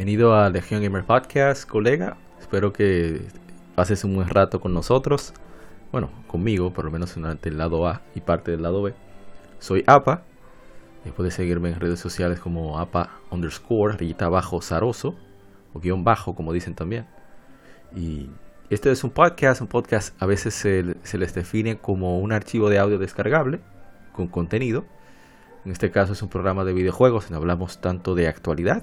Bienvenido a Legion Gamer Podcast, colega. Espero que pases un buen rato con nosotros. Bueno, conmigo, por lo menos durante el lado A y parte del lado B. Soy APA. Puedes seguirme en redes sociales como APA underscore, rayita abajo zaroso, o guion bajo, como dicen también. Y este es un podcast. Un podcast a veces se, se les define como un archivo de audio descargable con contenido. En este caso es un programa de videojuegos en hablamos tanto de actualidad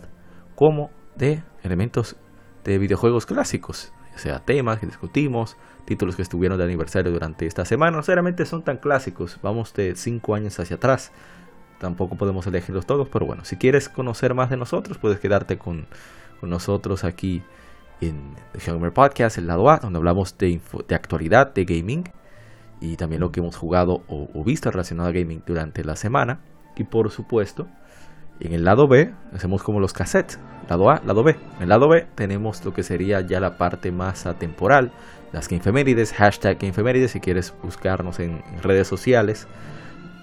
como de elementos de videojuegos clásicos, o sea, temas que discutimos, títulos que estuvieron de aniversario durante esta semana. No son tan clásicos, vamos de 5 años hacia atrás. Tampoco podemos elegirlos todos, pero bueno, si quieres conocer más de nosotros, puedes quedarte con, con nosotros aquí en The Gamer Podcast, el lado A, donde hablamos de, de actualidad, de gaming y también lo que hemos jugado o, o, visto relacionado a gaming durante la semana. Y por supuesto, en el lado B hacemos como los cassettes, lado A, lado B. En el lado B tenemos lo que sería ya la parte más atemporal, las Gamefemérides, hashtag Gamefemérides si quieres buscarnos en, redes sociales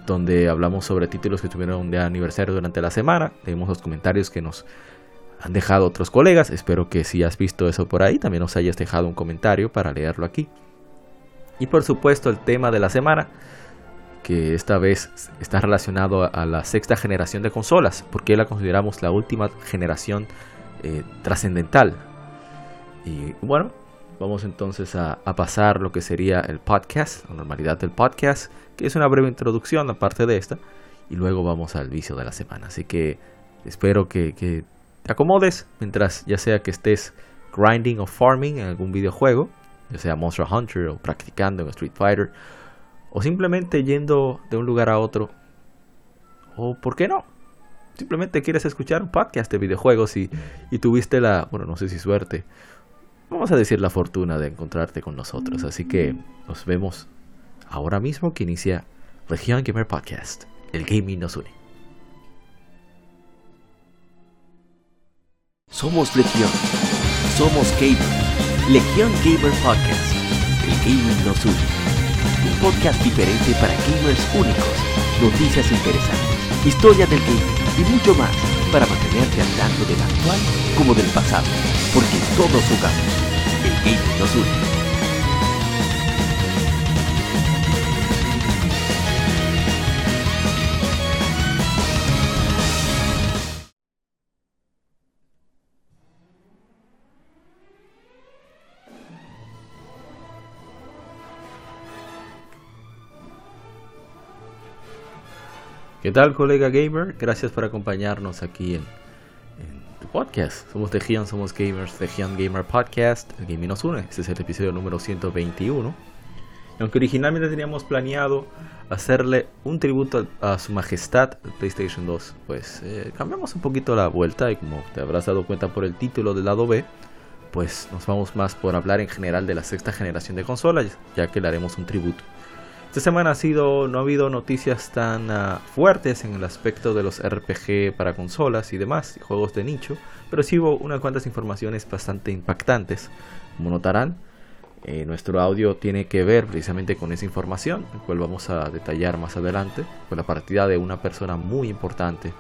donde hablamos sobre títulos que tuvieron de aniversario durante la semana. Leemos los comentarios que nos han dejado otros colegas. Espero que si has visto eso por ahí, también nos hayas dejado un comentario para leerlo aquí. Y por supuesto el tema de la semana, que esta vez está relacionado a la sexta generación de consolas, porque la consideramos la última generación eh, trascendental. Y bueno, vamos entonces a, pasar lo que sería el podcast, la normalidad del podcast, que es una breve introducción aparte de esta, y luego vamos al vicio de la semana. Así que espero que, que te acomodes mientras ya sea que estés grinding o farming en algún videojuego, ya sea Monster Hunter o practicando en Street Fighter, o simplemente yendo de un lugar a otro, o por qué no, simplemente quieres escuchar un podcast de videojuegos y, y tuviste la, bueno, no sé si suerte, vamos a decir la fortuna de encontrarte con nosotros, así que nos vemos ahora mismo que inicia Legion Gamer Podcast, el gaming nos une. Somos Legión, somos Gamer, Legión Gamer Podcast, el gaming nos une un podcast diferente para gamers únicos, noticias interesantes, historia del gaming y mucho más para mantenerte al tanto del actual como del pasado, porque todos jugamos. El gaming nos une. ¿Qué tal, colega gamer? Gracias por acompañarnos aquí en, en tu podcast. Somos Legion, somos gamers, Legion Gamer Podcast. El gaming nos une. Este es el episodio número 121. Y aunque originalmente teníamos planeado hacerle un tributo a, a su majestad PlayStation 2, pues eh, cambiamos un poquito la vuelta y como te habrás dado cuenta por el título del lado B, pues nos vamos más por hablar en general de la sexta generación de consolas, ya que le haremos un tributo. Esta semana ha sido, no ha habido noticias tan uh, fuertes en el aspecto de los RPG para consolas y demás, juegos de nicho, pero sí hubo unas cuantas informaciones bastante impactantes. Como notarán, eh, nuestro audio tiene que ver precisamente con esa información, el cual vamos a detallar más adelante, con la partida de una persona muy importante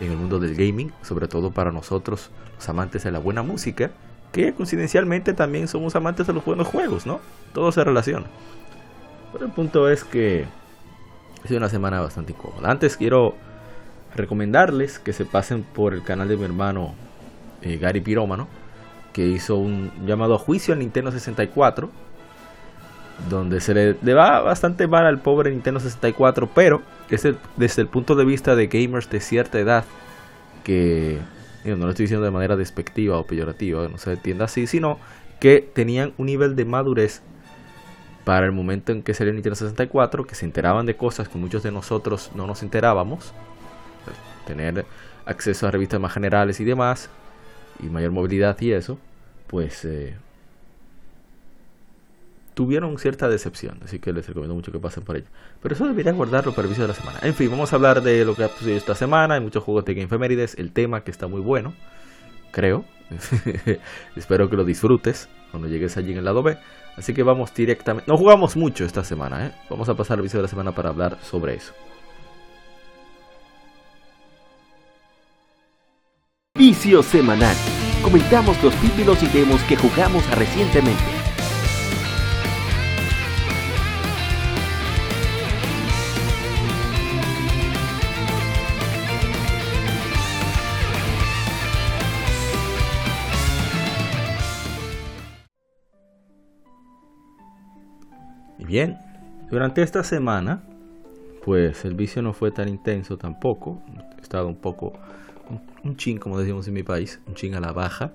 en el mundo del gaming, sobre todo para nosotros, los amantes de la buena música, que coincidencialmente también somos amantes de los buenos juegos, ¿no? Todo se relaciona. Pero el punto es que ha sido una semana bastante incómoda. Antes quiero recomendarles que se pasen por el canal de mi hermano eh, Gary Pirómano, que hizo un llamado juicio al Nintendo 64, donde se le, va bastante mal al pobre Nintendo 64, pero es desde el punto de vista de gamers de cierta edad, que no lo estoy diciendo de manera despectiva o peyorativa, no se entienda así, sino que tenían un nivel de madurez para el momento en que salió Nintendo 64, que se enteraban de cosas que muchos de nosotros no nos enterábamos, tener acceso a revistas más generales y demás, y mayor movilidad y eso, pues eh, tuvieron cierta decepción, así que les recomiendo mucho que pasen por ello. Pero eso deberían guardarlo para el vicio de la semana. En fin, vamos a hablar de lo que ha sucedido esta semana, hay muchos juegos de Game Femérides, el tema que está muy bueno, creo. Espero que lo disfrutes cuando llegues allí en el lado B. Así que vamos directamente. No jugamos mucho esta semana, ¿eh? Vamos a pasar al vicio de la semana para hablar sobre eso. Vicio Semanal. Comentamos los títulos y demos que jugamos recientemente. Y bien, durante esta semana, pues el vicio no fue tan intenso tampoco. He estado un poco, un, un chin, como decimos en mi país, un chin a la baja.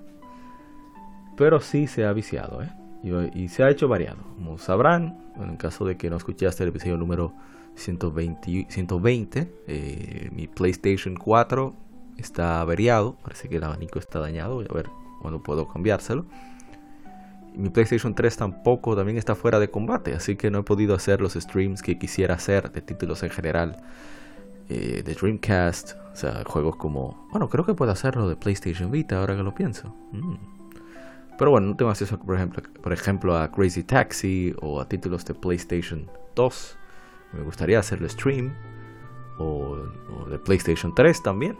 Pero sí se ha viciado, ¿eh? Y, se ha hecho variado. Como sabrán, bueno, en caso de que no escuchaste el episodio número 120, 120 eh, mi PlayStation 4 está averiado. Parece que el abanico está dañado. Voy a ver cuándo puedo cambiárselo. Mi PlayStation 3 tampoco también está fuera de combate, así que no he podido hacer los streams que quisiera hacer de títulos en general. Eh, de Dreamcast, o sea, juegos como... Bueno, creo que puedo hacerlo de PlayStation Vita ahora que lo pienso. Mm. Pero bueno, no tengo acceso, por ejemplo, por ejemplo, a Crazy Taxi o a títulos de PlayStation 2. Me gustaría hacerlo stream. O, o de PlayStation 3 también.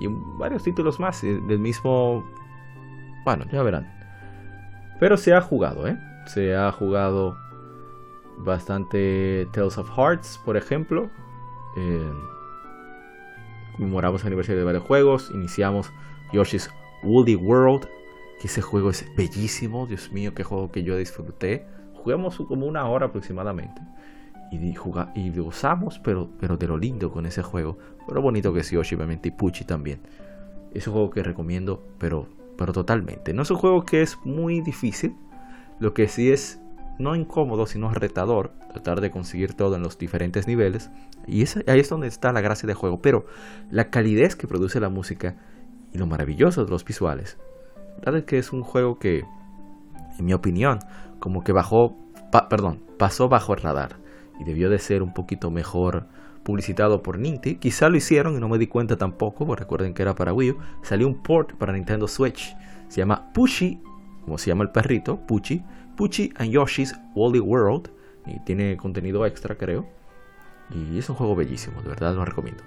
Y varios títulos más del mismo... Bueno, ya verán. Pero se ha jugado, ¿eh? Se ha jugado bastante Tales of Hearts, por ejemplo. Eh, el aniversario de varios juegos. Iniciamos Yoshi's Woolly World. Que ese juego es bellísimo. Dios mío, qué juego que yo disfruté. Jugamos como una hora aproximadamente. Y, juga, y gozamos, pero, pero de lo lindo con ese juego. Pero bonito que es Yoshi, obviamente. Y Pucci también. Es un juego que recomiendo, pero pero totalmente. No es un juego que es muy difícil, lo que sí es no incómodo, sino retador, tratar de conseguir todo en los diferentes niveles. Y ahí es donde está la gracia del juego. Pero la calidez que produce la música y lo maravilloso de los visuales, la verdad es que es un juego que, en mi opinión, como que bajó, perdón, pasó bajo el radar y debió de ser un poquito mejor publicitado por Ninty. Quizá lo hicieron y no me di cuenta tampoco, porque recuerden que era para Wii U. Salió un port para Nintendo Switch. Se llama Pushy, como se llama el perrito, Pucci. Pucci and Yoshi's Wally World. Y tiene contenido extra, creo. Y es un juego bellísimo, de verdad lo recomiendo.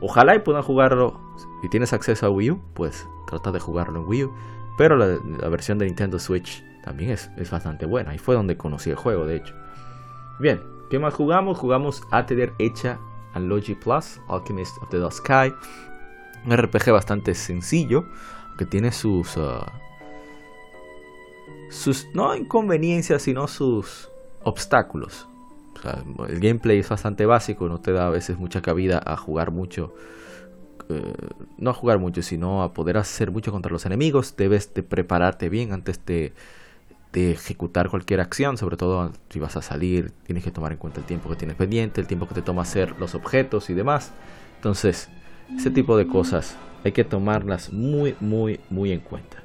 Ojalá y puedan jugarlo. Si tienes acceso a Wii U, pues trata de jugarlo en Wii U. Pero la, la versión de Nintendo Switch también es, es, bastante buena. Y fue donde conocí el juego, de hecho. Bien, ¿qué más jugamos? Jugamos a tener hecha Logi Plus, Alchemist of the Dust Sky. Un RPG bastante sencillo, que tiene sus. Uh, sus. no inconveniencias, sino sus obstáculos. El gameplay es bastante básico, no te da a veces mucha cabida a jugar mucho. Uh, no a jugar mucho, sino a poder hacer mucho contra los enemigos. Debes de prepararte bien antes de de ejecutar cualquier acción, sobre todo si vas a salir, tienes que tomar en cuenta el tiempo que tienes pendiente, el tiempo que te toma hacer los objetos y demás. Entonces, ese tipo de cosas hay que tomarlas muy, muy, muy en cuenta.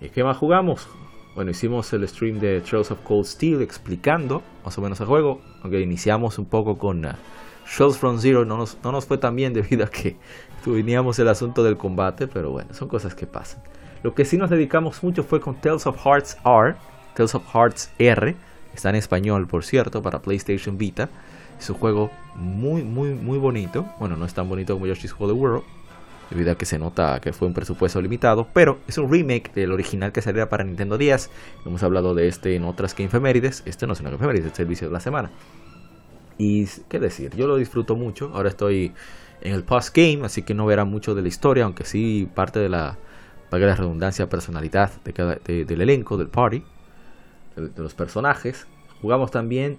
¿Y qué más jugamos? Bueno, hicimos el stream de Trails of Cold Steel explicando más o menos el juego, aunque iniciamos un poco con uh, Shells from Zero, no nos, no nos fue tan bien debido a que tuvimos el asunto del combate, pero bueno, son cosas que pasan. Lo que sí nos dedicamos mucho fue con Tales of Hearts R, Tales of Hearts R, está en español por cierto para PlayStation Vita. Es un juego muy, muy, muy bonito. Bueno, no es tan bonito como Yoshi's Woolly World, debido a que se nota que fue un presupuesto limitado, pero es un remake del original que salía para Nintendo 10. Hemos hablado de este en otras que efemérides. Este no es una efemérides, es el servicio de la semana. Y qué decir, yo lo disfruto mucho. Ahora estoy en el post game, así que no verá mucho de la historia, aunque sí parte de la valga la redundancia, personalidad de cada, de, del elenco, del party, de, los personajes. Jugamos también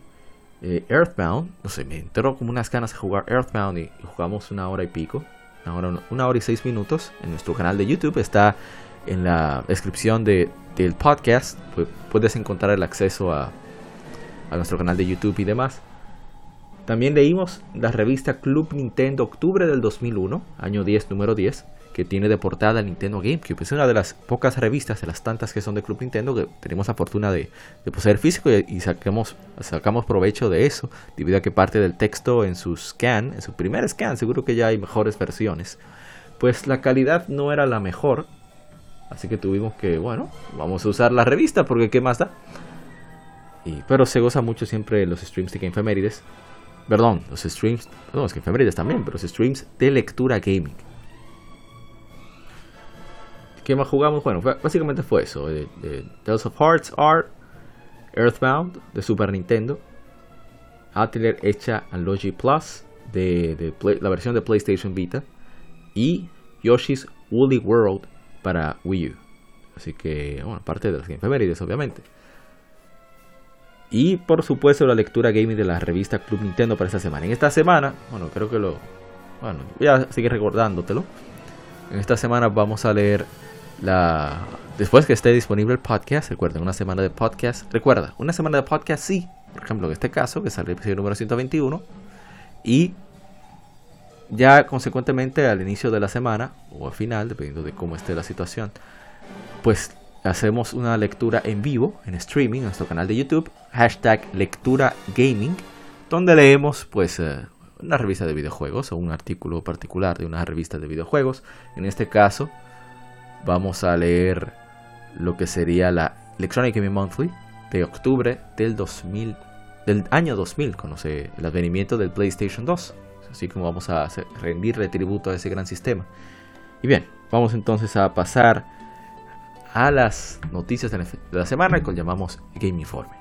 eh, Earthbound, no sé, me entró como unas ganas de jugar Earthbound y, jugamos una hora y pico, una hora, una hora y seis minutos en nuestro canal de YouTube, está en la descripción de, del podcast, puedes encontrar el acceso a, a nuestro canal de YouTube y demás. También leímos la revista Club Nintendo Octubre del 2001, año 10, número 10 que tiene de portada Nintendo GameCube. Es una de las pocas revistas, de las tantas que son de Club Nintendo, que tenemos la fortuna de, poseer físico y, y saquemos, sacamos provecho de eso, debido a que parte del texto en su scan, en su primer scan, seguro que ya hay mejores versiones. Pues la calidad no era la mejor, así que tuvimos que, bueno, vamos a usar la revista porque qué más da. Y, pero se goza mucho siempre los streams de Game. Perdón, los streams, los Game Femérides también, pero los streams de lectura gaming ¿Qué más jugamos? Bueno, básicamente fue eso. Eh, Tales of Hearts Art, Earthbound de Super Nintendo, Atelier hecha en Logi Plus de, la versión de PlayStation Vita y Yoshi's Woolly World para Wii U. Así que, bueno, parte de las efemérides, obviamente. Y por supuesto la lectura gaming de la revista Club Nintendo para esta semana. En esta semana, bueno, creo que lo... Bueno, voy a seguir recordándotelo. En esta semana vamos a leer la... Después que esté disponible el podcast, recuerden, una semana de podcast. Recuerda, una semana de podcast sí. Por ejemplo, en este caso, que sale el episodio número 121. Y ya consecuentemente al inicio de la semana, o al final, dependiendo de cómo esté la situación, pues hacemos una lectura en vivo, en streaming, en nuestro canal de YouTube, hashtag lectura gaming, donde leemos pues eh, una revista de videojuegos o un artículo particular de una revista de videojuegos. En este caso, vamos a leer lo que sería la Electronic Gaming Monthly de octubre del 2000, del año 2000, conoce el advenimiento del PlayStation 2. Así como vamos a rendirle tributo a ese gran sistema. Y bien, vamos entonces a pasar a las noticias de la semana que llamamos Game Informe.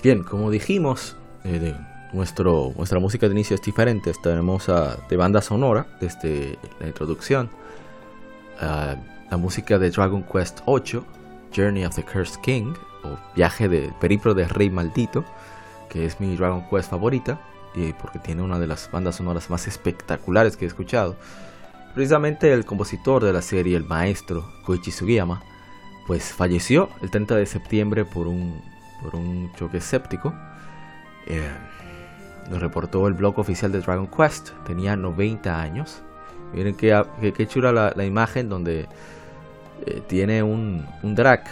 Bien, como dijimos, eh, nuestro, nuestra música de inicio es diferente. Tenemos de banda sonora desde la introducción. la música de Dragon Quest 8, Journey of the Cursed King, o Viaje del Periplo del Rey Maldito, que es mi Dragon Quest favorita, y porque tiene una de las bandas sonoras más espectaculares que he escuchado. Precisamente el compositor de la serie, el maestro Koichi Sugiyama, pues falleció el 30 de septiembre por un por un choque escéptico. Eh, nos reportó el blog oficial de Dragon Quest. Tenía 90 años. Miren qué, qué, chula la, imagen donde eh, tiene un, un drag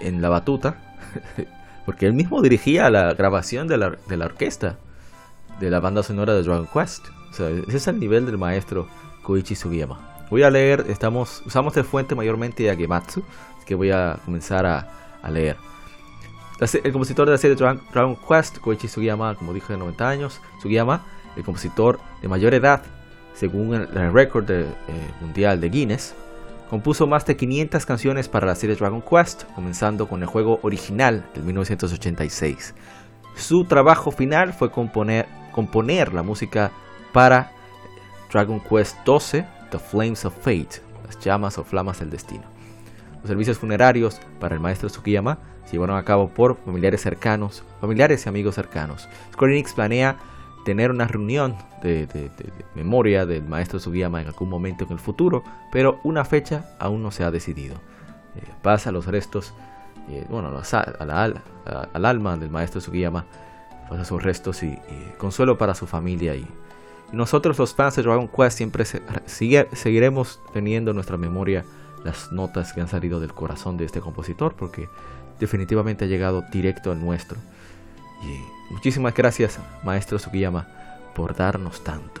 en la batuta. porque él mismo dirigía la grabación de la, de la, orquesta de la banda sonora de Dragon Quest. O sea, ese es el nivel del maestro Koichi Sugiyama. Voy a leer, estamos, usamos de fuente mayormente a Gematsu, que voy a comenzar a, a leer. El compositor de la serie Dragon Quest, Koichi Sugiyama, como dije, de 90 años. Sugiyama, el compositor de mayor edad, según el récord eh, mundial de Guinness, compuso más de 500 canciones para la serie Dragon Quest, comenzando con el juego original del 1986. Su trabajo final fue componer, componer la música para Dragon Quest XII, The Flames of Fate, las llamas o flamas del destino. Los servicios funerarios para el maestro Tsukiyama se llevaron a cabo por familiares cercanos, familiares y amigos cercanos. Square Enix planea tener una reunión de, memoria del maestro Sugiyama en algún momento en el futuro, pero una fecha aún no se ha decidido. Eh, pasa los restos, eh, bueno, al alma del maestro Sugiyama, pasa sus restos y, consuelo para su familia. Y, nosotros los fans de Dragon Quest siempre seguiremos teniendo en nuestra memoria las notas que han salido del corazón de este compositor, porque definitivamente ha llegado directo al nuestro. Y muchísimas gracias, maestro Sugiyama, por darnos tanto.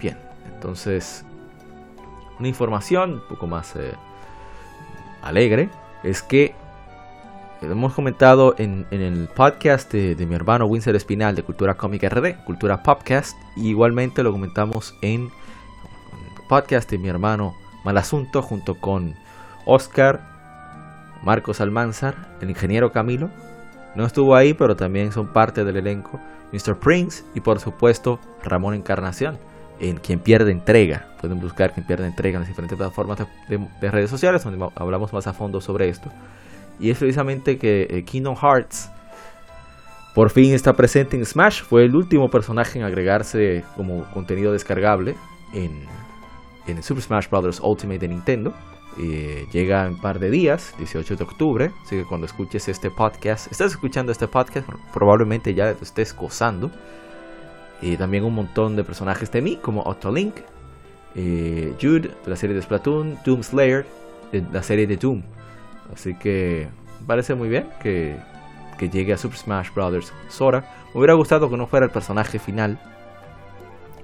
Bien, entonces, una información un poco más eh, alegre es que hemos comentado en, el podcast de, mi hermano Winsor Espinal de Cultura Cómica RD, Cultura Podcast, y igualmente lo comentamos en el podcast de mi hermano Malasunto junto con Oscar, Marcos Almanzar, el ingeniero Camilo no estuvo ahí, pero también son parte del elenco Mr. Prince y por supuesto Ramón Encarnación, en Quien Pierde Entrega. Pueden buscar Quien Pierde Entrega en las diferentes plataformas de, redes sociales donde hablamos más a fondo sobre esto. Y es precisamente que eh, Kingdom Hearts por fin está presente en Smash. Fue el último personaje en agregarse como contenido descargable en, en Super Smash Bros. Ultimate de Nintendo. Eh, llega en un par de días, 18 de octubre. Así que cuando escuches este podcast, estás escuchando este podcast, probablemente ya te estés gozando. Y también un montón de personajes de mí, como Otolink, eh, Jude de la serie de Splatoon, Doom Slayer de la serie de Doom. Así que parece muy bien que, que llegue a Super Smash Bros. Sora. Me hubiera gustado que no fuera el personaje final.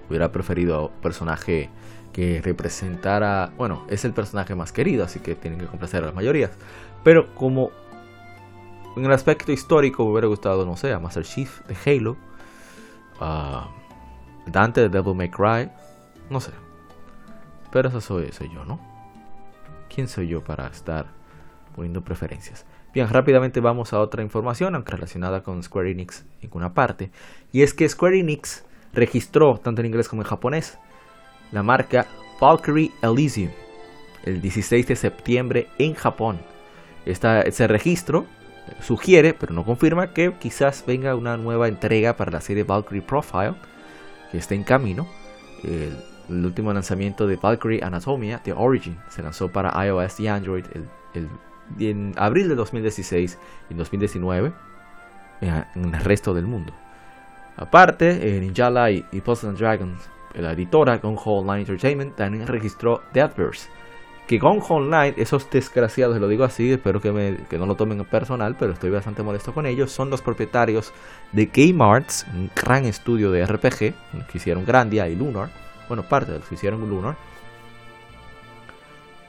Hubiera preferido personaje que representara, bueno, es el personaje más querido, así que tienen que complacer a las mayorías. Pero como en el aspecto histórico me hubiera gustado, no sé, a Master Chief de Halo, a Dante de Devil May Cry, no sé. Pero eso soy, yo, ¿no? ¿Quién soy yo para estar poniendo preferencias? Bien, rápidamente vamos a otra información, aunque relacionada con Square Enix en una parte. Y es que Square Enix registró, tanto en inglés como en japonés, la marca Valkyrie Elysium el 16 de septiembre en Japón. ese registro sugiere, pero no confirma, que quizás venga una nueva entrega para la serie Valkyrie Profile, que está en camino. El, último lanzamiento de Valkyrie Anatomia, The Origin, se lanzó para iOS y Android en abril de 2016 y 2019 en, el resto del mundo. Aparte, en Ninja Light y Post Dragons la editora Gonjo Online Entertainment también registró Deathverse. Que Gonjo Online, esos desgraciados, lo digo así, espero que, no lo tomen en personal, pero estoy bastante molesto con ellos, son los propietarios de Game Arts, un gran estudio de RPG, que hicieron Grandia y Lunar, bueno, parte de los que hicieron Lunar.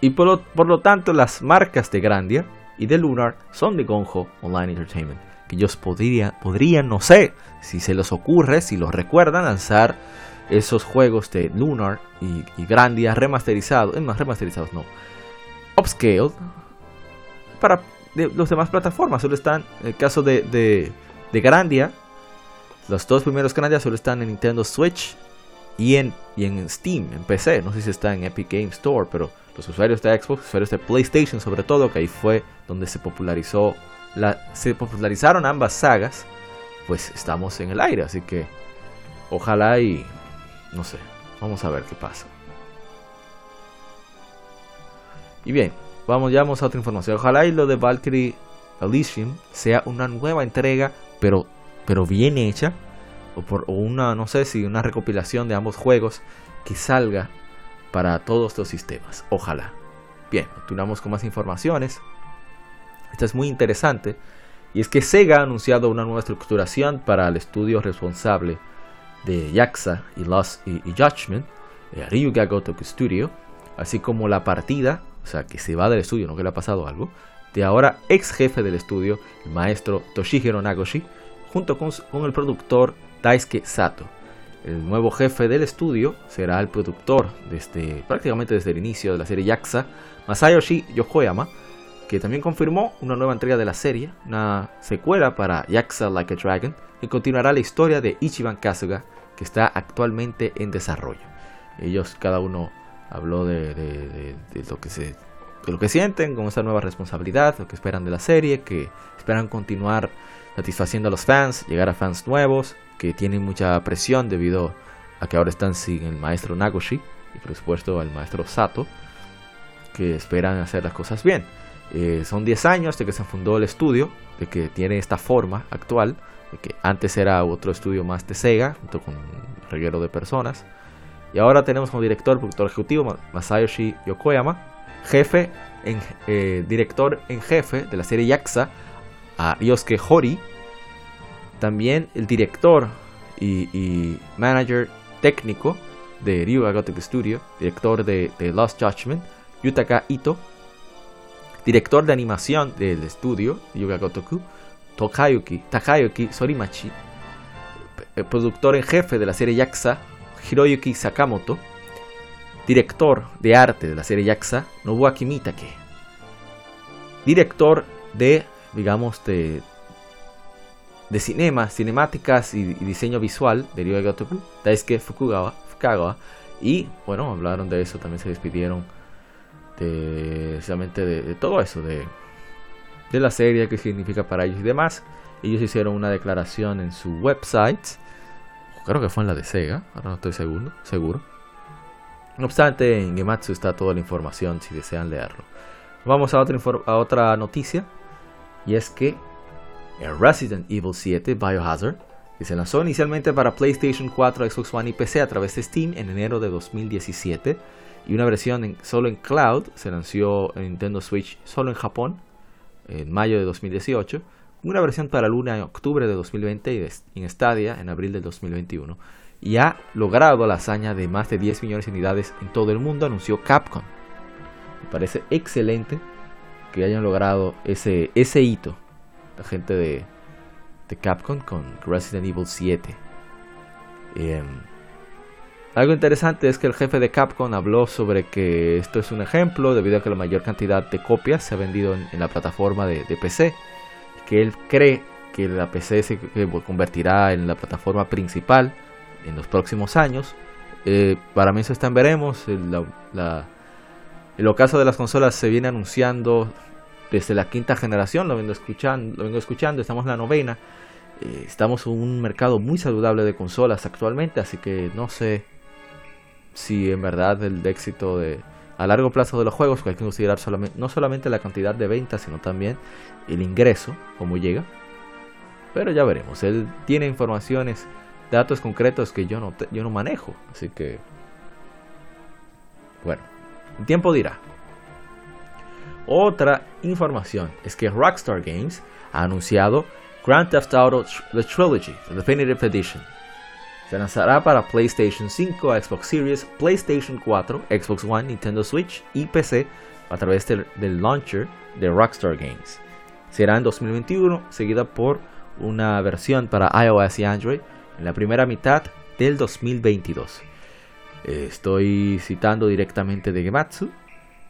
Y por lo, por lo tanto, las marcas de Grandia y de Lunar son de Gonjo Online Entertainment. Que ellos podrían, podrían, no sé, si se les ocurre, si los recuerdan, lanzar esos juegos de Lunar y, Grandia remasterizados, es más remasterizados no, upscaled para los demás plataformas. Solo están, en el caso de, de, Grandia, los dos primeros Grandia solo están en Nintendo Switch y en, y en Steam, en PC. No sé si está en Epic Game Store, pero los usuarios de Xbox, usuarios de PlayStation sobre todo, que ahí fue donde se popularizó la, se popularizaron ambas sagas, pues estamos en el aire, así que ojalá y no sé, vamos a ver qué pasa. Y bien, vamos, ya vamos a otra información. Ojalá y lo de Valkyrie Elysium sea una nueva entrega, pero, pero bien hecha. O, por, una, no sé si una recopilación de ambos juegos que salga para todos los sistemas. Ojalá. Bien, continuamos con más informaciones. Esta es muy interesante. Y es que Sega ha anunciado una nueva estructuración para el estudio responsable de Yaxa y Lost y, Judgment, eh, Ryuga Gotoku Studio, así como la partida, o sea, que se va del estudio, no que le ha pasado algo, de ahora ex jefe del estudio, el maestro Toshihiro Nagoshi, junto con, el productor Daisuke Sato. El nuevo jefe del estudio será el productor desde prácticamente desde el inicio de la serie Yaxa, Masayoshi Yokoyama, que también confirmó una nueva entrega de la serie, una secuela para Yaxa Like a Dragon, que continuará la historia de Ichiban Kasuga, que está actualmente en desarrollo. Ellos cada uno habló de, de, lo que se de lo que sienten con esta nueva responsabilidad, lo que esperan de la serie, que esperan continuar satisfaciendo a los fans, llegar a fans nuevos, que tienen mucha presión debido a que ahora están sin el maestro Nagoshi y por supuesto al maestro Sato, que esperan hacer las cosas bien. Eh, son 10 años de que se fundó el estudio, de que tiene esta forma actual, de que antes era otro estudio más de Sega, junto con un reguero de personas. Y ahora tenemos como director, productor ejecutivo Masayoshi Yokoyama, jefe, en, eh, director en jefe de la serie Yakuza, a Ryosuke Hori, también el director y, manager técnico de Ryuga Gothic Studio, director de Lost Judgment, Yutaka Ito, director de animación del estudio Ryuga Gotoku, Tokayuki, Takayuki Sorimachi, productor en jefe de la serie Yakuza, Hiroyuki Sakamoto, director de arte de la serie Yakuza, Nobuaki Mitake, director de, digamos, de, de cinema, cinemáticas y, diseño visual de Ryuga Gotoku, Daisuke Fukugawa, Fukawa, y bueno, hablaron de eso, también se despidieron de, precisamente de, todo eso, de, de la serie, qué significa para ellos y demás. Ellos hicieron una declaración en su website, creo que fue en la de Sega, ahora no estoy seguro, seguro. No obstante, en Gematsu está toda la información si desean leerlo. Vamos a otra, a otra noticia, y es que el Resident Evil 7 Biohazard, que se lanzó inicialmente para PlayStation 4, Xbox One y PC a través de Steam en enero de 2017, y una versión solo en cloud se lanzó en Nintendo Switch solo en Japón en mayo de 2018, una versión para Luna en octubre de 2020 y en Stadia en abril del 2021. Y ha logrado la hazaña de más de 10 millones de unidades en todo el mundo, anunció Capcom. Me parece excelente que hayan logrado ese, ese hito, la gente de, de Capcom con Resident Evil 7. Algo interesante es que el jefe de Capcom habló sobre que esto es un ejemplo debido a que la mayor cantidad de copias se ha vendido en, la plataforma de, PC, que él cree que la PC se convertirá en la plataforma principal en los próximos años. Eh, para mí eso está en veremos. El, el ocaso de las consolas se viene anunciando desde la quinta generación, lo vengo escuchando, lo vengo escuchando estamos en la novena. Eh, estamos en un mercado muy saludable de consolas actualmente, así que no sé si en verdad el éxito de a largo plazo de los juegos, que hay que considerar no solamente la cantidad de ventas, sino también el ingreso, cómo llega. Pero ya veremos. Él tiene informaciones, datos concretos que yo no, yo no manejo. Así que, bueno, el tiempo dirá. Otra información es que Rockstar Games ha anunciado Grand Theft Auto The Trilogy, The Definitive Edition, se lanzará para PlayStation 5, Xbox Series, PlayStation 4, Xbox One, Nintendo Switch y PC a través del, launcher de Rockstar Games. Será en 2021, seguida por una versión para iOS y Android en la primera mitad del 2022. Estoy citando directamente de Gematsu.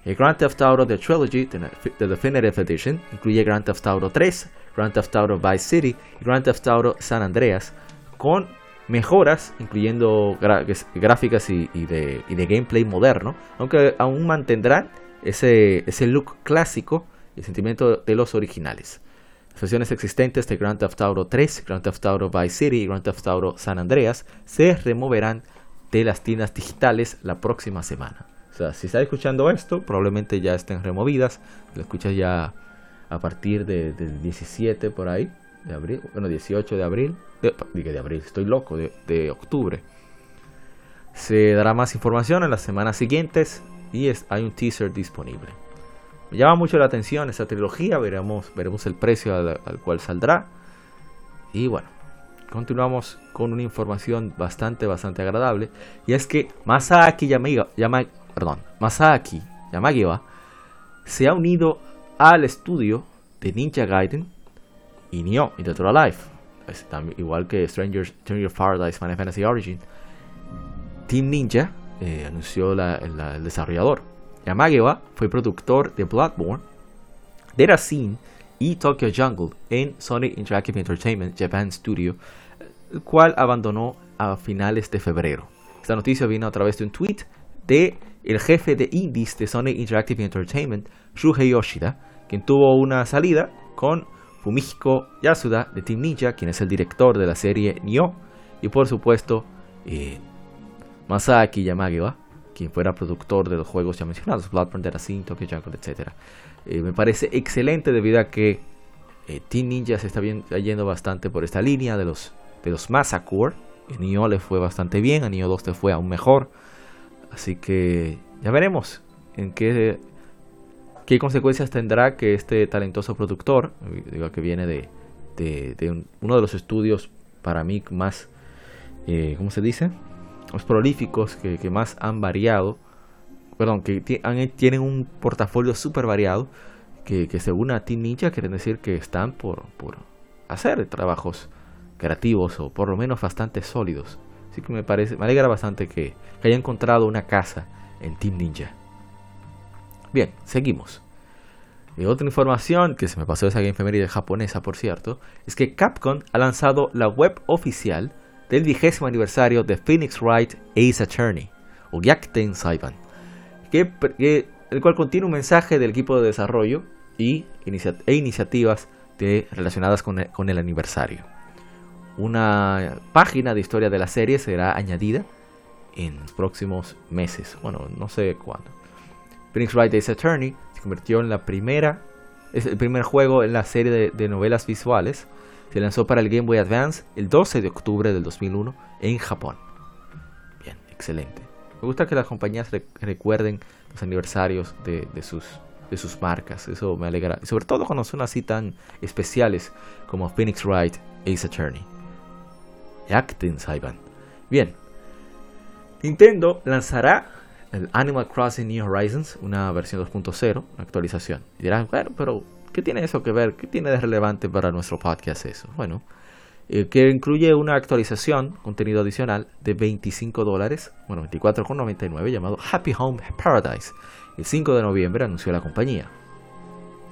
El Grand Theft Auto The Trilogy, The Definitive Edition, incluye Grand Theft Auto 3, Grand Theft Auto Vice City y Grand Theft Auto San Andreas, con mejoras, incluyendo gráficas y, de, gameplay moderno, aunque aún mantendrán ese, ese look clásico y sentimiento de los originales. Las versiones existentes de Grand Theft Auto 3, Grand Theft Auto Vice City y Grand Theft Auto San Andreas se removerán de las tiendas digitales la próxima semana. O sea, si estás escuchando esto, probablemente ya estén removidas. Lo escuchas ya a partir del 17 por ahí de abril, bueno, 18 de abril, de, de abril, estoy loco, de, octubre. Se dará más información en las semanas siguientes y hay un teaser disponible. Me llama mucho la atención esta trilogía, veremos, veremos el precio al, cual saldrá. Y bueno, continuamos con una información bastante, bastante agradable. Y es que Masaki Yamiga, perdón, Masaki Yamagiwa se ha unido al estudio de Ninja Gaiden y Nioh y Or Alive. igual que Stranger, Stranger Paradise Final Fantasy Origin. Team Ninja eh, anunció el desarrollador. Yamagiwa fue productor de Bloodborne, Data Scene y Tokyo Jungle en Sonic Interactive Entertainment Japan Studio, el cual abandonó a finales de febrero. Esta noticia vino a través de un tweet de el jefe de indies de Sony Interactive Entertainment, Shuhei Yoshida, quien tuvo una salida con Fumihiko Yasuda de Team Ninja, quien es el director de la serie Nioh, y por supuesto eh, Masaki Yamagiwa, quien fuera productor de los juegos ya mencionados, Bloodborne, Scene, Tokyo Jungle, etc. Eh, me parece excelente debido a que eh, Team Ninja se está bien, yendo bastante por esta línea de los, de los Massacre. A Nioh le fue bastante bien, a Nioh 2 le fue aún mejor. Así que ya veremos en qué, qué consecuencias tendrá que este talentoso productor, digo que viene de, uno de los estudios para mí más, eh, ¿cómo se dice? Los prolíficos que, más han variado, perdón, que tienen un portafolio súper variado, que, que según a Team Ninja quieren decir que están por, por hacer trabajos creativos o por lo menos bastante sólidos. Así que me parece, me alegra bastante que, haya encontrado una casa en Team Ninja. Bien, seguimos. Y otra información que se me pasó esa Femeride japonesa, por cierto, es que Capcom ha lanzado la web oficial del vigésimo aniversario de Phoenix Wright Ace Attorney, o Gyakuten Saiban, que, el cual contiene un mensaje del equipo de desarrollo y e iniciativas relacionadas con el aniversario una página de historia de la serie será añadida en los próximos meses. Bueno, no sé cuándo. Phoenix Wright Ace Attorney se convirtió en la primera, es el primer juego en la serie de, novelas visuales. Se lanzó para el Game Boy Advance el 12 de octubre del 2001 en Japón. Bien, excelente. Me gusta que las compañías recuerden los aniversarios de, sus, de sus marcas. Eso me alegra. sobre todo cuando son así tan especiales como Phoenix Wright Ace Attorney. Actin Saiban. Bien. Nintendo lanzará el Animal Crossing New Horizons, una versión 2.0, una actualización. Y dirán, bueno, pero ¿qué tiene eso que ver? ¿Qué tiene de relevante para nuestro podcast eso? Bueno, eh, que incluye una actualización, contenido adicional de 25 dólares, bueno, 24,99, llamado Happy Home Paradise. El 5 de noviembre anunció la compañía.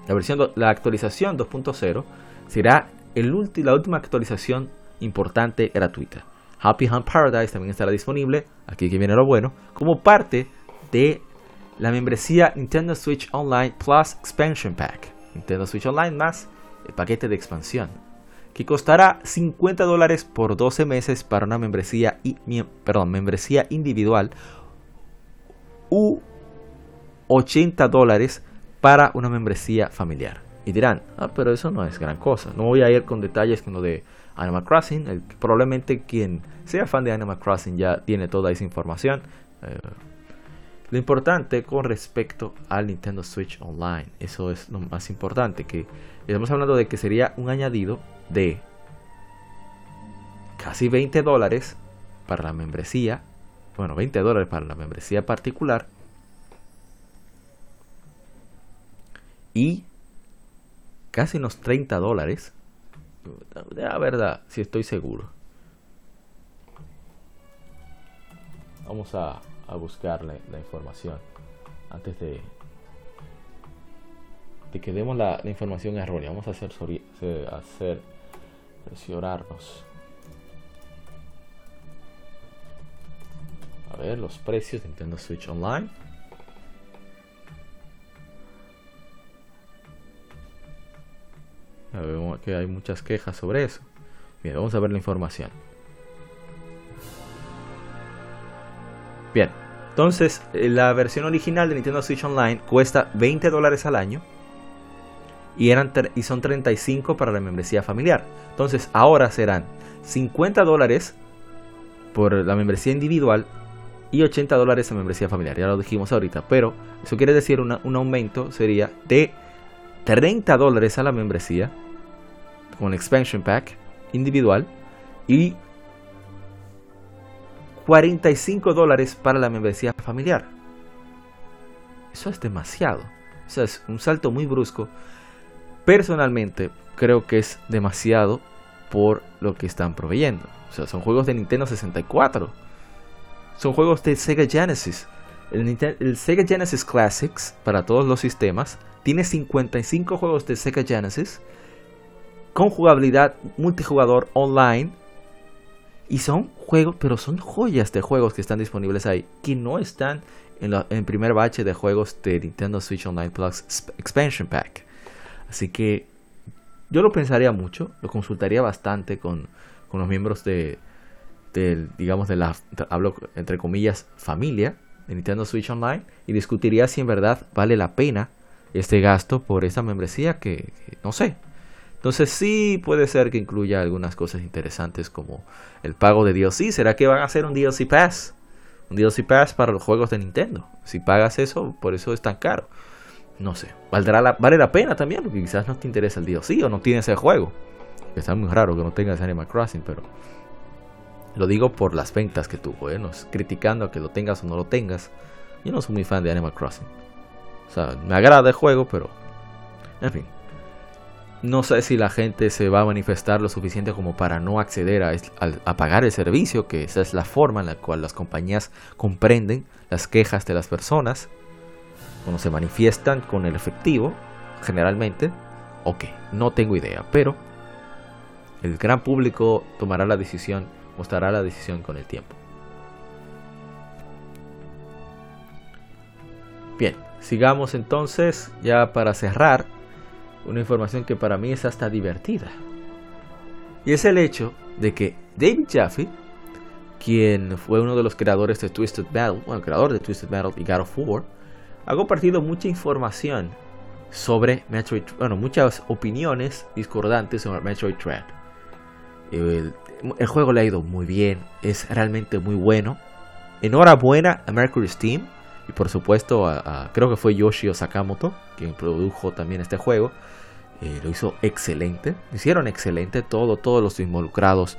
La, versión, la actualización 2.0 será el la última actualización importante gratuita. Happy Hunt Paradise también estará disponible, aquí viene lo bueno, como parte de la membresía Nintendo Switch Online Plus Expansion Pack. Nintendo Switch Online más el paquete de expansión, que costará 50 dólares por 12 meses para una membresía, perdón, membresía individual u 80 dólares para una membresía familiar. Y dirán, ah, pero eso no es gran cosa. No voy a ir con detalles con lo de Animal Crossing. probablemente quien sea fan de Animal Crossing ya tiene toda esa información. Eh, lo importante con respecto al Nintendo Switch Online, eso es lo más importante, que estamos hablando de que sería un añadido de casi 20 dólares para la membresía, bueno, 20 dólares para la membresía particular y casi unos 30 dólares la verdad, si estoy seguro. Vamos a, a buscarle la información antes de, de que demos la, información errónea. Vamos a hacer, hacer presionarnos. A ver, los precios de Nintendo Switch Online. Vemos que hay muchas quejas sobre eso. Bien, vamos a ver la información. Bien, entonces eh, la versión original de Nintendo Switch Online cuesta 20 dólares al año y, eran y son 35 para la membresía familiar. Entonces ahora serán 50 dólares por la membresía individual y 80 dólares en membresía familiar. Ya lo dijimos ahorita, pero eso quiere decir un aumento sería de 30 dólares a la membresía con expansion pack individual y 45 dólares para la membresía familiar. Eso es demasiado. O sea, es un salto muy brusco. Personalmente creo que es demasiado por lo que están proveyendo. O sea, son juegos de Nintendo 64. Son juegos de Sega Genesis. El, Sega Genesis Classics para todos los sistemas tiene 55 juegos de Sega Genesis con jugabilidad multijugador online Y son juegos, pero son joyas de juegos que están disponibles ahí, que no están en el primer bache de juegos de Nintendo Switch Online Plus Expansion Pack. Así que yo lo pensaría mucho, lo consultaría bastante con, con los miembros de, digamos, de la, hablo entre comillas, familia de Nintendo Switch Online y discutiría si en verdad vale la pena este gasto por esa membresía que, no sé. Entonces sí puede ser que incluya algunas cosas interesantes como el pago de DLC. ¿Será que van a hacer un DLC Pass? Un DLC Pass para los juegos de Nintendo. Si pagas eso, por eso es tan caro. No sé. ¿Valdrá la, vale la pena también, porque quizás no te interesa el DLC o no tienes el juego. Está muy raro que no tengas Animal Crossing, pero lo digo por las ventas que tuvo, ¿eh? criticando que lo tengas o no lo tengas. Yo no soy muy fan de Animal Crossing. O sea, me agrada el juego, pero. En fin. No sé si la gente se va a manifestar lo suficiente como para no acceder a, pagar el servicio, que esa es la forma en la cual las compañías comprenden las quejas de las personas cuando se manifiestan con el efectivo, generalmente. Ok, no tengo idea, pero el gran público tomará la decisión, mostrará la decisión con el tiempo. Bien, sigamos entonces ya para cerrar una información que para mí es hasta divertida. Y es el hecho de que David Jaffe, quien fue uno de los creadores de Twisted Battle, bueno, el creador de Twisted Battle y God of War, ha compartido mucha información sobre Metroid, bueno, muchas opiniones discordantes sobre Metroid Dread. Juego le ha ido muy bien, es realmente muy bueno. Enhorabuena a Mercury Steam y por supuesto a, creo que fue Yoshio Sakamoto quien produjo también este juego. Eh, lo hizo excelente, hicieron excelente todo, todos los involucrados.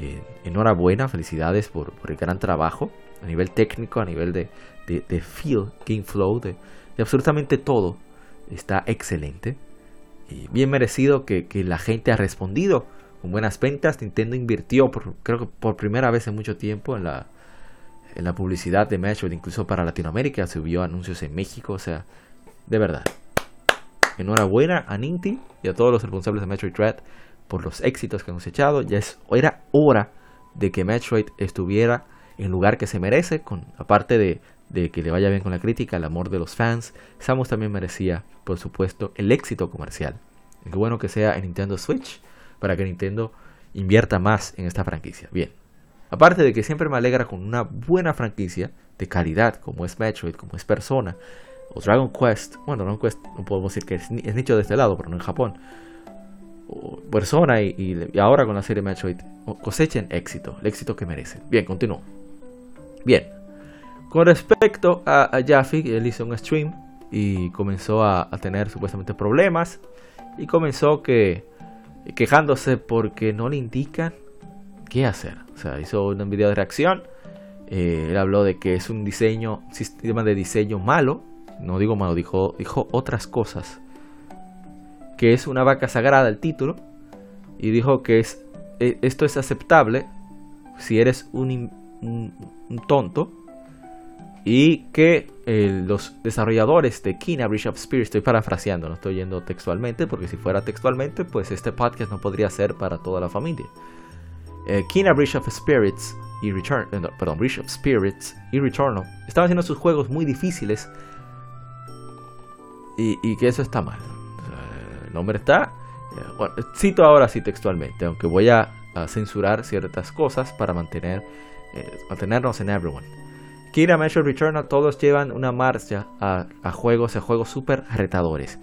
Eh, enhorabuena, felicidades por, el gran trabajo a nivel técnico, a nivel de, de, feel, game flow, de, absolutamente todo. Está excelente. Y bien merecido que la gente ha respondido con buenas ventas. Nintendo invirtió, por, creo que por primera vez en mucho tiempo, en la, publicidad de Metroid, incluso para Latinoamérica. Subió anuncios en México, o sea, de verdad. Enhorabuena a Ninty y a todos los responsables de Metroid Dread por los éxitos que han cosechado. Ya es, era hora de que Metroid estuviera en el lugar que se merece, con, aparte de, de que le vaya bien con la crítica, el amor de los fans. Samus también merecía, por supuesto, el éxito comercial. Qué bueno que sea en Nintendo Switch para que Nintendo invierta más en esta franquicia. Bien. Aparte de que siempre me alegra con una buena franquicia de calidad, como es Metroid, como es Persona, o Dragon Quest. Bueno, Dragon Quest no podemos decir que es, nicho de este lado, pero no en Japón. Persona y, ahora con la serie Metroid cosechen éxito, el éxito que merecen. Bien, continúo. Bien. Con respecto a, a él hizo un stream y comenzó a tener supuestamente problemas. Y comenzó que quejándose porque no le indican qué hacer. O sea, hizo un video de reacción. Eh, él habló de que es un diseño, sistema de diseño malo. No digo malo, dijo, otras cosas. Que es una vaca sagrada el título. Y dijo que es, e, esto es aceptable si eres un tonto y que eh, los desarrolladores de Kina Bridge of Spirits, estoy parafraseando, no estoy yendo textualmente, porque si fuera textualmente, pues este podcast no podría ser para toda la familia. Eh, Kina Bridge of Spirits y Return, eh, perdón, Bridge of Spirits y Returnal estaban haciendo sus juegos muy difíciles y, que eso está mal. el nombre está, bueno, cito ahora sí textualmente, aunque voy a, censurar ciertas cosas para mantener, mantenernos en everyone. Kira Measure Returnal todos llevan una marcha a, juegos, a juegos súper retadores.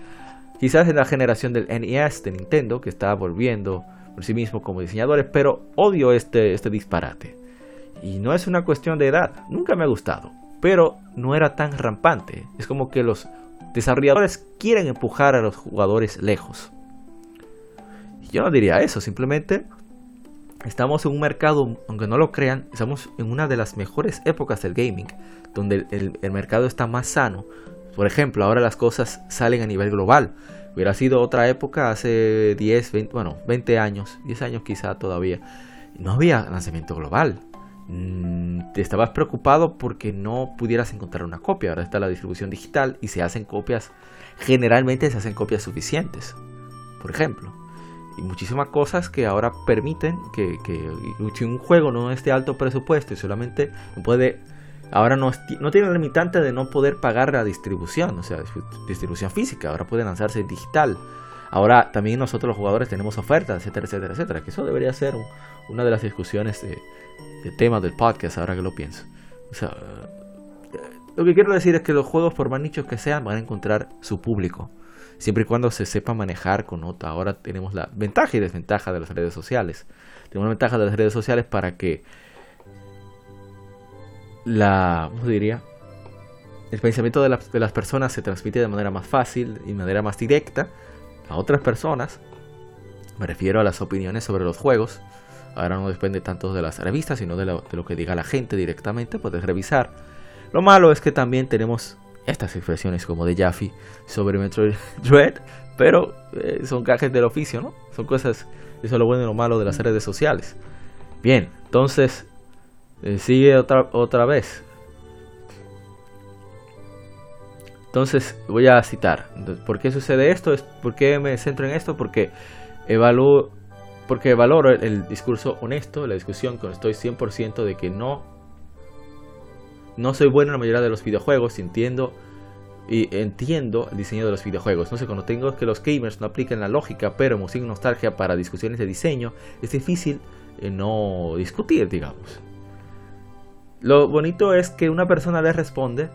Quizás en la generación del NES de Nintendo, que está volviendo por sí mismo como diseñadores, pero odio este, este disparate. Y no es una cuestión de edad, nunca me ha gustado, pero no era tan rampante. Es como que los desarrolladores quieren empujar a los jugadores lejos. Yo no diría eso, simplemente estamos en un mercado, aunque no lo crean, estamos en una de las mejores épocas del gaming, donde el, mercado está más sano. Por ejemplo, ahora las cosas salen a nivel global. Hubiera sido otra época hace 10, 20, bueno, 20 años, 10 años quizá todavía. No había lanzamiento global. Mm, te estabas preocupado porque no pudieras encontrar una copia. Ahora está la distribución digital y se hacen copias, generalmente se hacen copias suficientes. Por ejemplo. Y muchísimas cosas que ahora permiten que, si un juego no es de alto presupuesto y solamente puede ahora no, no tiene limitante de no poder pagar la distribución, o sea, distribución física, ahora puede lanzarse digital. Ahora también nosotros los jugadores tenemos ofertas, etcétera, etcétera, etcétera. Que eso debería ser una de las discusiones de, de temas del podcast, ahora que lo pienso. O sea, lo que quiero decir es que los juegos, por más nichos que sean, van a encontrar su público. Siempre y cuando se sepa manejar con otra. Ahora tenemos la ventaja y desventaja de las redes sociales. Tenemos la ventaja de las redes sociales para que la, ¿cómo diría? El pensamiento de, las personas se transmite de manera más fácil y de manera más directa a otras personas. Me refiero a las opiniones sobre los juegos. Ahora no depende tanto de las revistas, sino de lo que diga la gente directamente. Puedes revisar. Lo malo es que también tenemos estas expresiones como de Jaffe sobre Metroid Dread, pero eh, son cajes del oficio, ¿no? Son cosas, eso es lo bueno y lo malo de las redes sociales. Bien, entonces eh, sigue otra, otra vez. Entonces voy a citar. ¿Por qué sucede esto? ¿Por qué me centro en esto? Porque evalúo, porque valoro el, el discurso honesto, la discusión estoy 100% de que no no soy bueno en la mayoría de los videojuegos, entiendo y entiendo el diseño de los videojuegos. No sé, cuando tengo que los gamers no apliquen la lógica, pero música nostalgia para discusiones de diseño, es difícil eh, no discutir, digamos. Lo bonito es que una persona le responde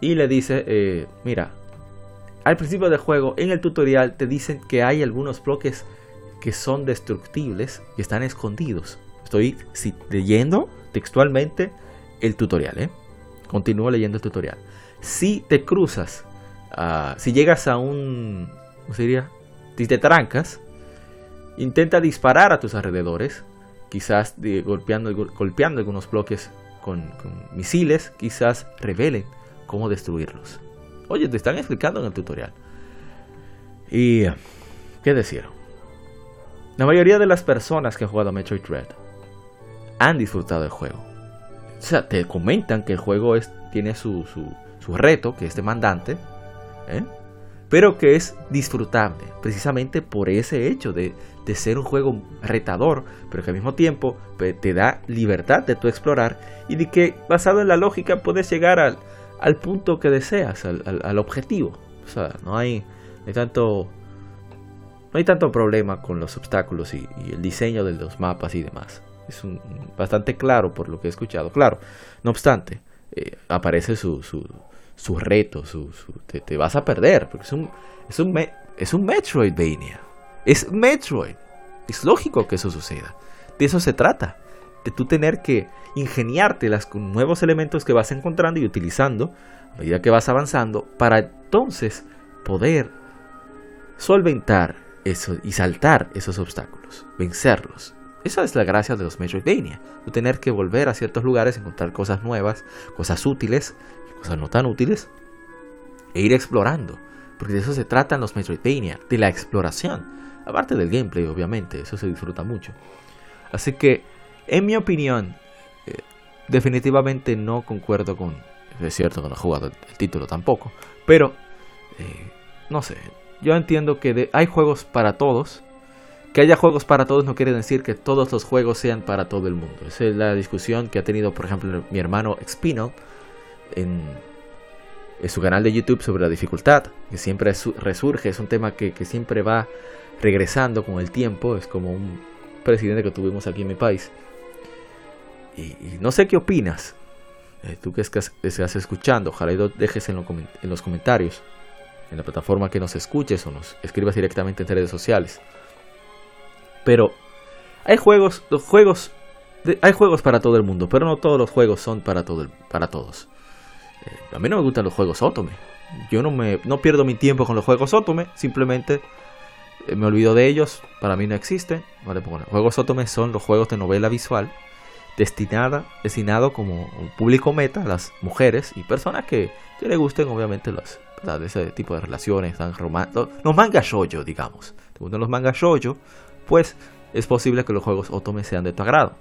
y le dice, eh, mira, al principio del juego, en el tutorial te dicen que hay algunos bloques que son destructibles, que están escondidos. Estoy leyendo textualmente el tutorial, ¿eh? Continúo leyendo el tutorial. Si te cruzas, uh, si llegas a un... ¿Cómo se? Si te trancas, intenta disparar a tus alrededores, quizás golpeando, golpeando algunos bloques con, misiles, quizás revelen cómo destruirlos. Oye, te están explicando en el tutorial. Y... ¿Qué decir? La mayoría de las personas que han jugado a Metroid han disfrutado del juego o sea, te comentan que el juego es, tiene su, su, su reto, que es demandante, ¿eh? pero que es disfrutable, precisamente por ese hecho de, de, ser un juego retador, pero que al mismo tiempo pues, te da libertad de tu explorar y de que basado en la lógica puedes llegar al, al punto que deseas, al, al, objetivo. O sea, no hay, hay tanto... No hay tanto problema con los obstáculos y el diseño de los mapas y demás es un, bastante claro por lo que he escuchado. Claro, no obstante, eh, aparece su, su, su reto, su, su te, te, vas a perder, porque es un, es un, es un Metroidvania. Es Metroid. Es lógico que eso suceda. De eso se trata. De tú tener que ingeniártelas con nuevos elementos que vas encontrando y utilizando a medida que vas avanzando para entonces poder solventar eso y saltar esos obstáculos, vencerlos. Esa es la gracia de los Metroidvania, de tener que volver a ciertos lugares, encontrar cosas nuevas, cosas útiles, cosas no tan útiles, e ir explorando. Porque de eso se tratan los Metroidvania, de la exploración. Aparte del gameplay, obviamente, eso se disfruta mucho. Así que, en mi opinión, eh, definitivamente no concuerdo con... Es cierto que no he jugado el título tampoco, pero... Eh, no sé, yo entiendo que de, hay juegos para todos que haya juegos para todos no quiere decir que todos los juegos sean para todo el mundo. Esa es la discusión que ha tenido, por ejemplo, mi hermano Expino en, su canal de YouTube sobre la dificultad, que siempre resurge, es un tema que, siempre va regresando con el tiempo, es como un presidente que tuvimos aquí en mi país. Y, no sé qué opinas, eh, tú que estás escuchando, ojalá y dejes en, lo, en los comentarios, en la plataforma que nos escuches o nos escribas directamente en redes sociales. Pero hay juegos, los juegos, de, hay juegos para todo el mundo, pero no todos los juegos son para, todo el, para todos. Eh, a mí no me gustan los juegos Otome. Yo no, me, no pierdo mi tiempo con los juegos Otome, simplemente eh, me olvido de ellos, para mí no existen. Vale, bueno, juegos Otome son los juegos de novela visual destinada, destinado como un público meta a las mujeres y personas que, que le gusten obviamente las, ¿verdad? ese tipo de relaciones tan románticas. Los mangas shoujo, digamos. Te los mangas shoujo, pues es posible que los juegos Otome sean de tu agrado.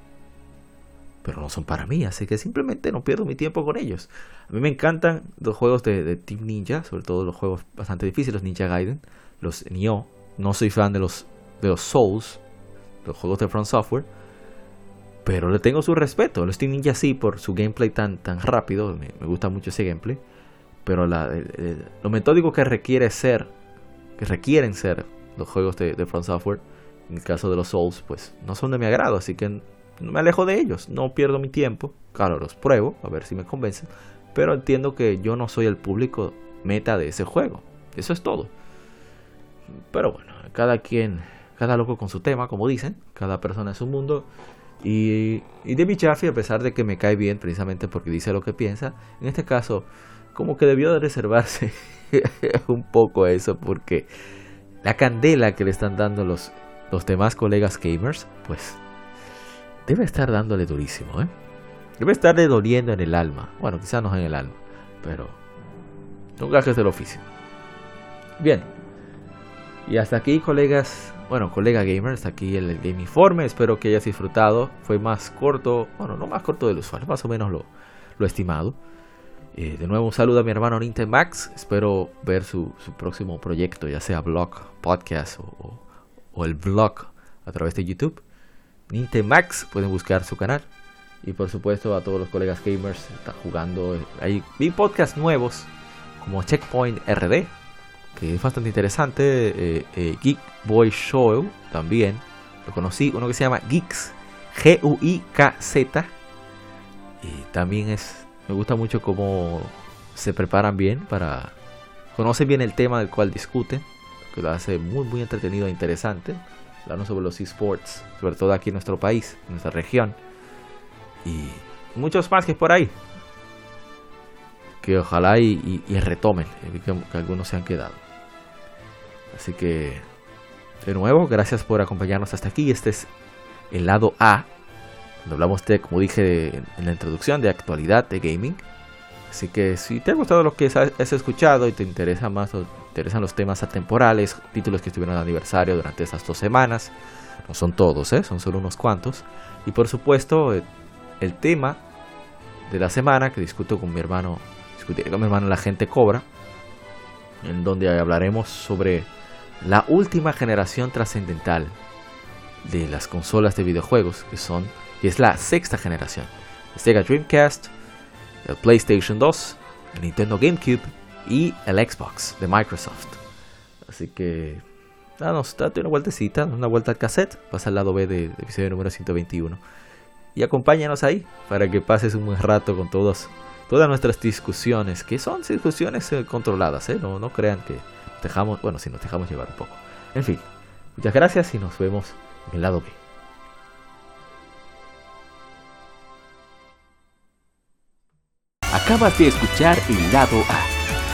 Pero no son para mí, así que simplemente no pierdo mi tiempo con ellos. A mí me encantan los juegos de, Team Ninja, sobre todo los juegos bastante difíciles, los Ninja Gaiden, los Nioh. No soy fan de los de los Souls, los juegos de Front Software, pero le tengo su respeto. Los Steam Ninja sí por su gameplay tan, tan rápido, me, gusta mucho ese gameplay, pero lo metódico que requiere ser, que requieren ser los juegos de, de Front Software, en el caso de los Souls, pues no son de mi agrado, así que me alejo de ellos, no pierdo mi tiempo, claro, los pruebo, a ver si me convencen, pero entiendo que yo no soy el público meta de ese juego, eso es todo. Pero bueno, cada quien, cada loco con su tema, como dicen, cada persona es un mundo. Y, y David Chaffee, a pesar de que me cae bien precisamente porque dice lo que piensa, en este caso, como que debió de reservarse un poco eso, porque la candela que le están dando los, los demás colegas gamers, pues debe estar dándole durísimo, ¿eh? Debe estarle doliendo en el alma. Bueno, quizás no en el alma, pero son gajes del oficio. Bien, y hasta aquí, colegas, bueno, colega gamer, hasta aquí el Game Informe. Espero que hayas disfrutado. Fue más corto, bueno, no más corto del usual, más o menos lo, lo estimado. Eh, de nuevo, un saludo a mi hermano Max. Espero ver su, próximo proyecto, ya sea blog, podcast o, el blog a través de YouTube. Max, pueden buscar su canal. Y por supuesto a todos los colegas gamers, está jugando. Hay vi podcasts nuevos como Checkpoint RD, que es bastante interesante. Eh, eh, Geek Boy Show también. Lo conocí, uno que se llama Geeks, G-U-I-K-Z. Y también es, me gusta mucho cómo se preparan bien para, conocen bien el tema del cual discuten, lo hace muy, muy entretenido e interesante. Hablando sobre los esports, sobre todo aquí en nuestro país, en nuestra región. Y muchos más que por ahí. Que ojalá y, retomen, que algunos se han quedado. Así que, de nuevo, gracias por acompañarnos hasta aquí. Este es el lado A, donde hablamos de, como dije en la introducción, de actualidad de gaming. Así que si te ha gustado lo que has escuchado y te interesa más interesan los temas atemporales, títulos que estuvieron de aniversario durante estas dos semanas, no son todos, ¿eh? son solo unos cuantos. Y por supuesto, eh, el tema de la semana que discuto con mi hermano, discutiré con mi hermano La Gente Cobra, en donde hablaremos sobre la última generación trascendental de las consolas de videojuegos, que son, y es la sexta generación. Sega Dreamcast, el PlayStation 2, el Nintendo GameCube y el Xbox de Microsoft. Así que, danos, date una vueltecita, una vuelta al cassette, pasa al lado B del episodio número 121. Y acompáñanos ahí para que pases un buen rato con todos, todas nuestras discusiones, que son discusiones eh, controladas, ¿eh? no, no crean que dejamos, bueno, si nos dejamos llevar un poco. En fin, muchas gracias y nos vemos en el lado B. Acabas de escuchar el lado A.